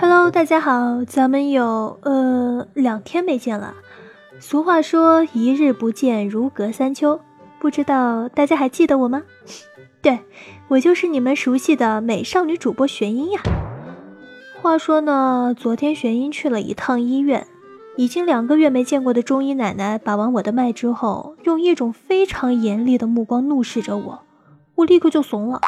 Hello，大家好，咱们有呃两天没见了。俗话说一日不见如隔三秋，不知道大家还记得我吗？对我就是你们熟悉的美少女主播玄音呀。话说呢，昨天玄音去了一趟医院，已经两个月没见过的中医奶奶把完我的脉之后，用一种非常严厉的目光怒视着我，我立刻就怂了，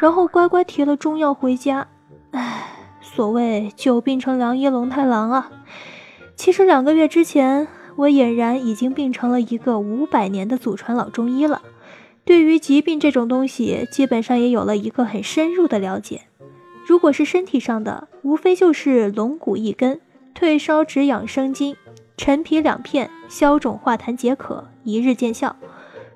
然后乖乖提了中药回家。唉。所谓久病成良医龙太郎啊，其实两个月之前，我俨然已经病成了一个五百年的祖传老中医了。对于疾病这种东西，基本上也有了一个很深入的了解。如果是身体上的，无非就是龙骨一根，退烧止痒生津，陈皮两片，消肿化痰解渴，一日见效。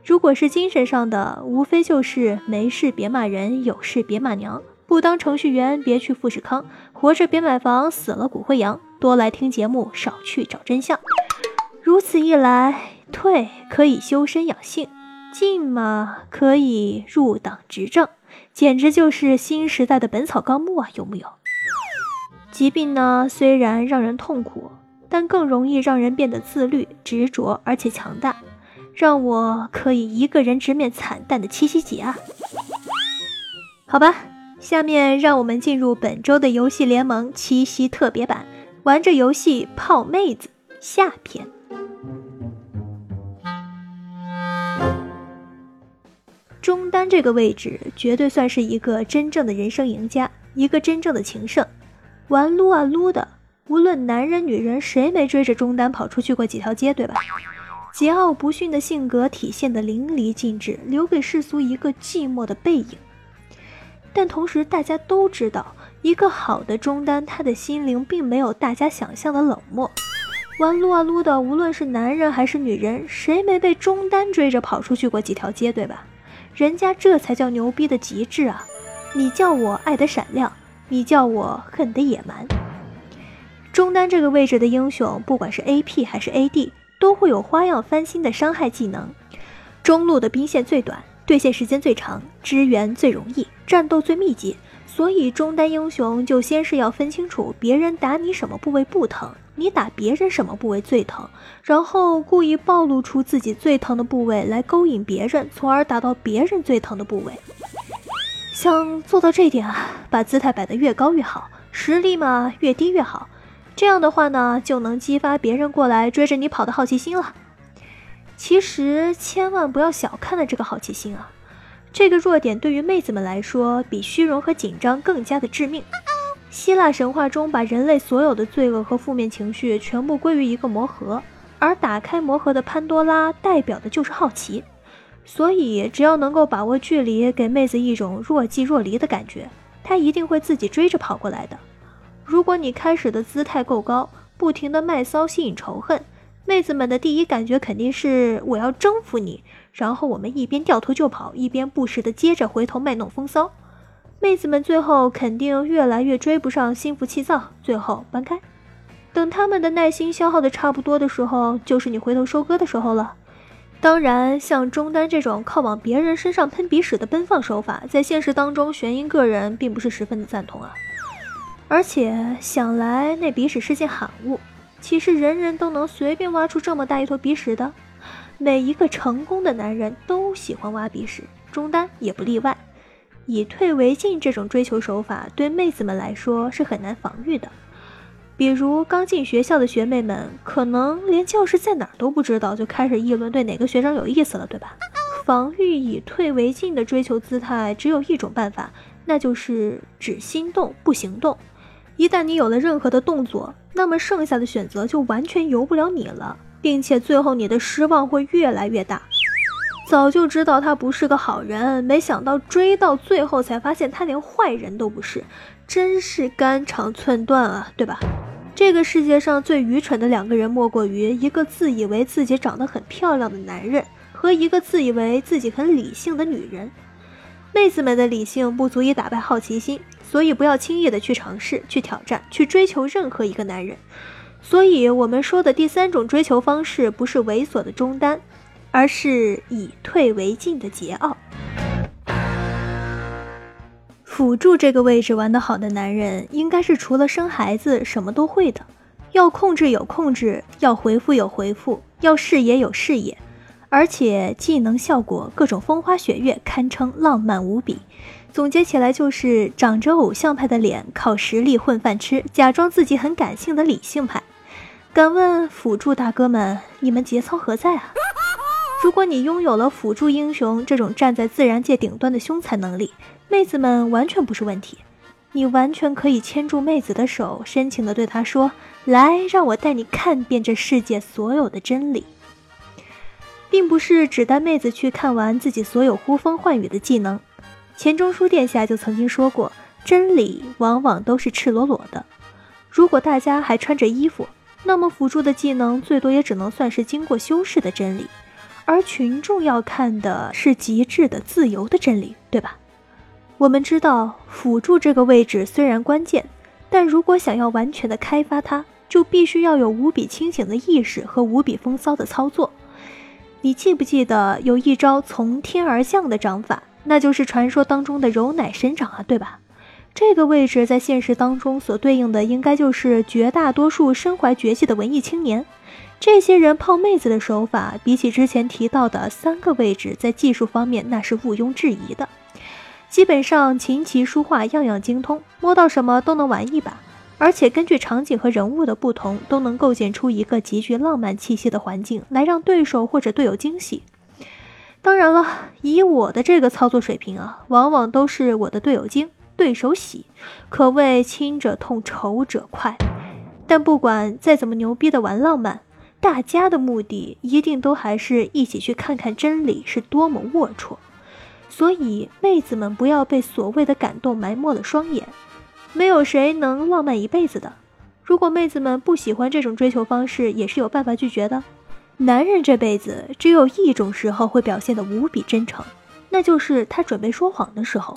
如果是精神上的，无非就是没事别骂人，有事别骂娘。不当程序员，别去富士康；活着别买房，死了骨灰扬。多来听节目，少去找真相。如此一来，退可以修身养性，进嘛可以入党执政，简直就是新时代的《本草纲目》啊！有木有？疾病呢，虽然让人痛苦，但更容易让人变得自律、执着，而且强大，让我可以一个人直面惨淡的七夕节啊！好吧。下面让我们进入本周的游戏联盟七夕特别版，玩着游戏泡妹子下篇。中单这个位置绝对算是一个真正的人生赢家，一个真正的情圣。玩撸啊撸的，无论男人女人，谁没追着中单跑出去过几条街，对吧？桀骜不驯的性格体现的淋漓尽致，留给世俗一个寂寞的背影。但同时，大家都知道，一个好的中单，他的心灵并没有大家想象的冷漠。玩撸啊撸的，无论是男人还是女人，谁没被中单追着跑出去过几条街，对吧？人家这才叫牛逼的极致啊！你叫我爱的闪亮，你叫我恨的野蛮。中单这个位置的英雄，不管是 AP 还是 AD，都会有花样翻新的伤害技能。中路的兵线最短。对线时间最长，支援最容易，战斗最密集，所以中单英雄就先是要分清楚别人打你什么部位不疼，你打别人什么部位最疼，然后故意暴露出自己最疼的部位来勾引别人，从而打到别人最疼的部位。想做到这点啊，把姿态摆得越高越好，实力嘛越低越好，这样的话呢，就能激发别人过来追着你跑的好奇心了。其实千万不要小看了这个好奇心啊！这个弱点对于妹子们来说，比虚荣和紧张更加的致命。希腊神话中把人类所有的罪恶和负面情绪全部归于一个魔盒，而打开魔盒的潘多拉代表的就是好奇。所以只要能够把握距离，给妹子一种若即若离的感觉，她一定会自己追着跑过来的。如果你开始的姿态够高，不停的卖骚吸引仇恨。妹子们的第一感觉肯定是我要征服你，然后我们一边掉头就跑，一边不时的接着回头卖弄风骚。妹子们最后肯定越来越追不上，心浮气躁，最后搬开。等他们的耐心消耗的差不多的时候，就是你回头收割的时候了。当然，像中单这种靠往别人身上喷鼻屎的奔放手法，在现实当中，玄音个人并不是十分的赞同啊。而且想来那鼻屎是件罕物。岂是人人都能随便挖出这么大一坨鼻屎的？每一个成功的男人都喜欢挖鼻屎，中单也不例外。以退为进这种追求手法，对妹子们来说是很难防御的。比如刚进学校的学妹们，可能连教室在哪儿都不知道，就开始议论对哪个学长有意思了，对吧？防御以退为进的追求姿态，只有一种办法，那就是只心动不行动。一旦你有了任何的动作，那么剩下的选择就完全由不了你了，并且最后你的失望会越来越大。早就知道他不是个好人，没想到追到最后才发现他连坏人都不是，真是肝肠寸断啊，对吧？这个世界上最愚蠢的两个人，莫过于一个自以为自己长得很漂亮的男人和一个自以为自己很理性的女人。妹子们的理性不足以打败好奇心。所以不要轻易的去尝试、去挑战、去追求任何一个男人。所以，我们说的第三种追求方式，不是猥琐的中单，而是以退为进的桀骜。辅助这个位置玩得好的男人，应该是除了生孩子什么都会的，要控制有控制，要回复有回复，要视野有视野，而且技能效果各种风花雪月，堪称浪漫无比。总结起来就是长着偶像派的脸，靠实力混饭吃，假装自己很感性的理性派。敢问辅助大哥们，你们节操何在啊？如果你拥有了辅助英雄这种站在自然界顶端的凶残能力，妹子们完全不是问题。你完全可以牵住妹子的手，深情地对她说：“来，让我带你看遍这世界所有的真理。”并不是只带妹子去看完自己所有呼风唤雨的技能。钱钟书殿下就曾经说过：“真理往往都是赤裸裸的。如果大家还穿着衣服，那么辅助的技能最多也只能算是经过修饰的真理。”而群众要看的是极致的自由的真理，对吧？我们知道辅助这个位置虽然关键，但如果想要完全的开发它，就必须要有无比清醒的意识和无比风骚的操作。你记不记得有一招从天而降的掌法，那就是传说当中的柔奶神掌啊，对吧？这个位置在现实当中所对应的，应该就是绝大多数身怀绝技的文艺青年。这些人泡妹子的手法，比起之前提到的三个位置，在技术方面那是毋庸置疑的。基本上琴棋书画样样精通，摸到什么都能玩一把，而且根据场景和人物的不同，都能构建出一个极具浪漫气息的环境，来让对手或者队友惊喜。当然了，以我的这个操作水平啊，往往都是我的队友惊，对手喜，可谓亲者痛，仇者快。但不管再怎么牛逼的玩浪漫。大家的目的一定都还是一起去看看真理是多么龌龊，所以妹子们不要被所谓的感动埋没了双眼。没有谁能浪漫一辈子的。如果妹子们不喜欢这种追求方式，也是有办法拒绝的。男人这辈子只有一种时候会表现得无比真诚，那就是他准备说谎的时候。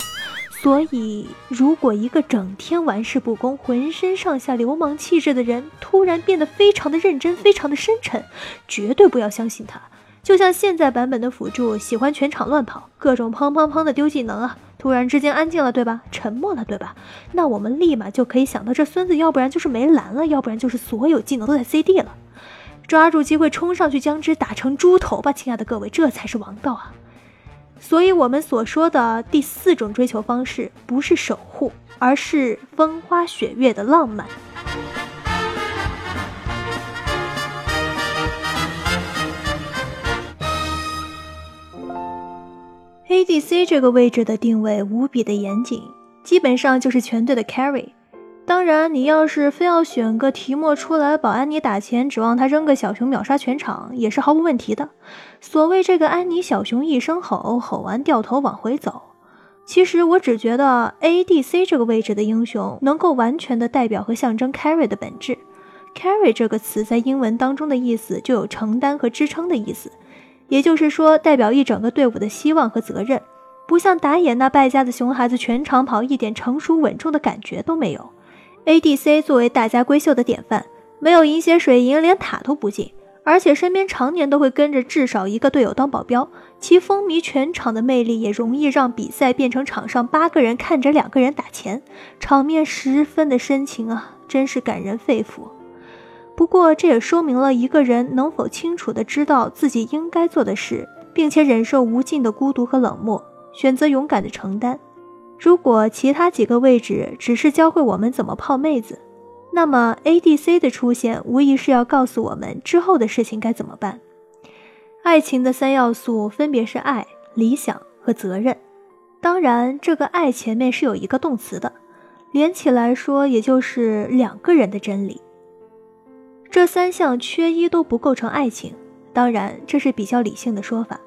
所以，如果一个整天玩世不恭、浑身上下流氓气质的人突然变得非常的认真、非常的深沉，绝对不要相信他。就像现在版本的辅助喜欢全场乱跑，各种砰砰砰的丢技能啊，突然之间安静了，对吧？沉默了，对吧？那我们立马就可以想到，这孙子要不然就是没蓝了，要不然就是所有技能都在 CD 了。抓住机会冲上去将之打成猪头吧，亲爱的各位，这才是王道啊！所以，我们所说的第四种追求方式，不是守护，而是风花雪月的浪漫。ADC 这个位置的定位无比的严谨，基本上就是全队的 carry。当然，你要是非要选个提莫出来保安妮打钱，指望他扔个小熊秒杀全场，也是毫无问题的。所谓这个安妮小熊一声吼，吼完掉头往回走。其实我只觉得 ADC 这个位置的英雄能够完全的代表和象征 carry 的本质。carry 这个词在英文当中的意思就有承担和支撑的意思，也就是说代表一整个队伍的希望和责任。不像打野那败家的熊孩子全场跑，一点成熟稳重的感觉都没有。ADC 作为大家闺秀的典范，没有饮血水银，连塔都不进，而且身边常年都会跟着至少一个队友当保镖，其风靡全场的魅力也容易让比赛变成场上八个人看着两个人打钱，场面十分的深情啊，真是感人肺腑。不过这也说明了一个人能否清楚的知道自己应该做的事，并且忍受无尽的孤独和冷漠，选择勇敢的承担。如果其他几个位置只是教会我们怎么泡妹子，那么 ADC 的出现无疑是要告诉我们之后的事情该怎么办。爱情的三要素分别是爱、理想和责任。当然，这个爱前面是有一个动词的，连起来说也就是两个人的真理。这三项缺一都不构成爱情。当然，这是比较理性的说法。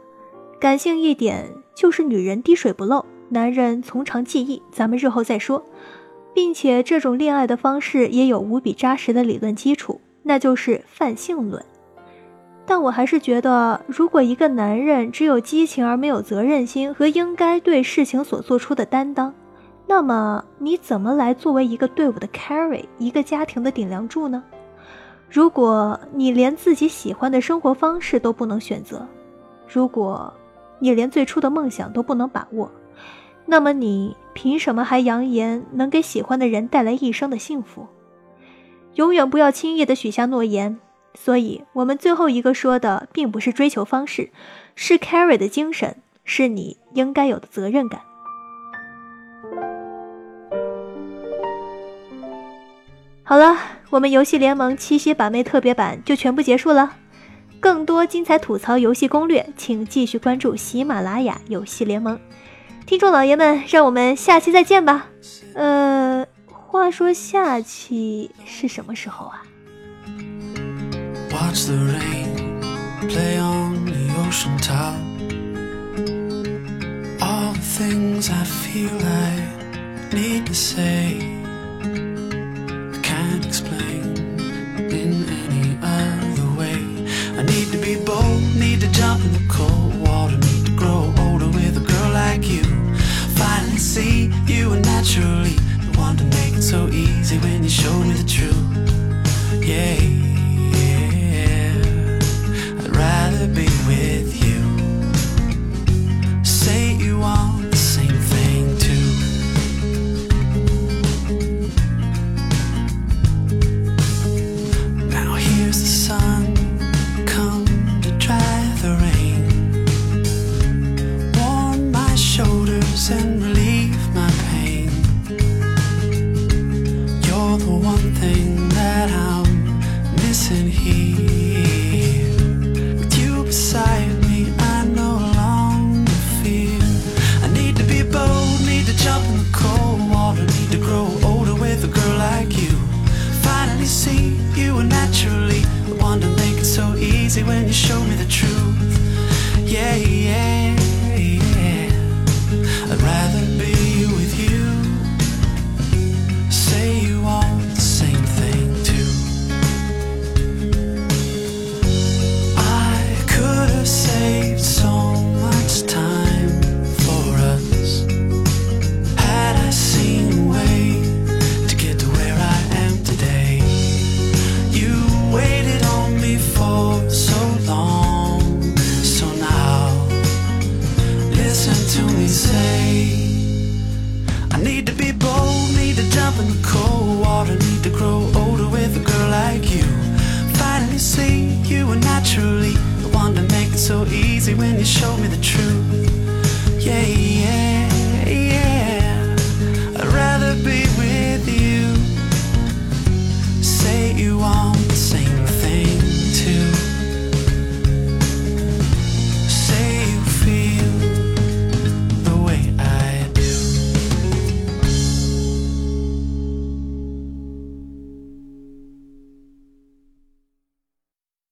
感性一点就是女人滴水不漏。男人从长计议，咱们日后再说，并且这种恋爱的方式也有无比扎实的理论基础，那就是泛性论。但我还是觉得，如果一个男人只有激情而没有责任心和应该对事情所做出的担当，那么你怎么来作为一个队伍的 carry，一个家庭的顶梁柱呢？如果你连自己喜欢的生活方式都不能选择，如果你连最初的梦想都不能把握，那么你凭什么还扬言能给喜欢的人带来一生的幸福？永远不要轻易的许下诺言。所以，我们最后一个说的，并不是追求方式，是 carry 的精神，是你应该有的责任感。好了，我们游戏联盟七夕把妹特别版就全部结束了。更多精彩吐槽游戏攻略，请继续关注喜马拉雅游戏联盟。听众老爷们，让我们下期再见吧。呃，话说下期是什么时候啊？watch the rain play on the ocean top. All the things I feel I need to say, naturally the one to make it so easy when you show me the truth. Yeah. the one thing that I'm missing here. With you beside me, I no longer fear. I need to be bold, need to jump in the cold water, need to grow older with a girl like you. Finally see you were naturally the one to make it so easy when you show me the truth.